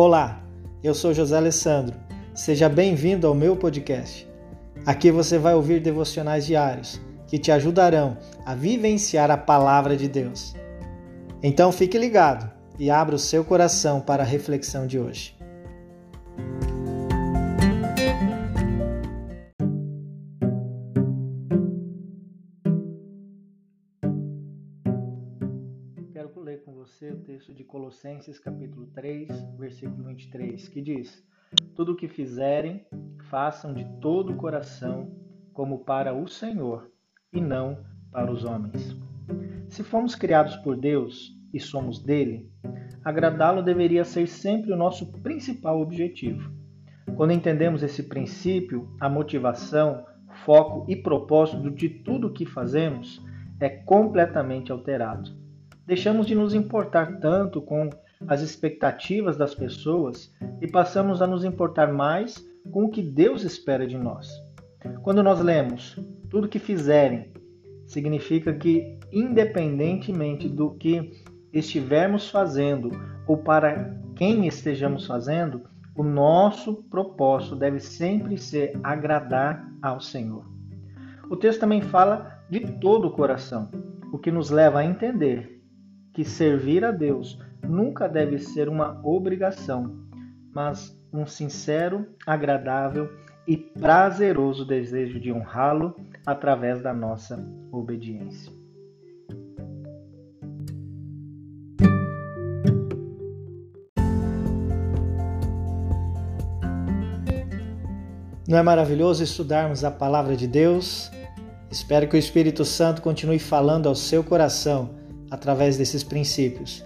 Olá, eu sou José Alessandro. Seja bem-vindo ao meu podcast. Aqui você vai ouvir devocionais diários que te ajudarão a vivenciar a palavra de Deus. Então fique ligado e abra o seu coração para a reflexão de hoje. Quero ler com você o texto de Colossenses, capítulo 3, versículo 23, que diz: Tudo o que fizerem, façam de todo o coração, como para o Senhor, e não para os homens. Se fomos criados por Deus e somos dele, agradá-lo deveria ser sempre o nosso principal objetivo. Quando entendemos esse princípio, a motivação, foco e propósito de tudo o que fazemos é completamente alterado. Deixamos de nos importar tanto com as expectativas das pessoas e passamos a nos importar mais com o que Deus espera de nós. Quando nós lemos tudo que fizerem, significa que, independentemente do que estivermos fazendo ou para quem estejamos fazendo, o nosso propósito deve sempre ser agradar ao Senhor. O texto também fala de todo o coração, o que nos leva a entender que servir a Deus nunca deve ser uma obrigação, mas um sincero, agradável e prazeroso desejo de honrá-lo através da nossa obediência. Não é maravilhoso estudarmos a palavra de Deus? Espero que o Espírito Santo continue falando ao seu coração através desses princípios.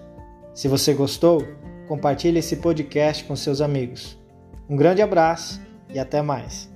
Se você gostou, compartilhe esse podcast com seus amigos. Um grande abraço e até mais.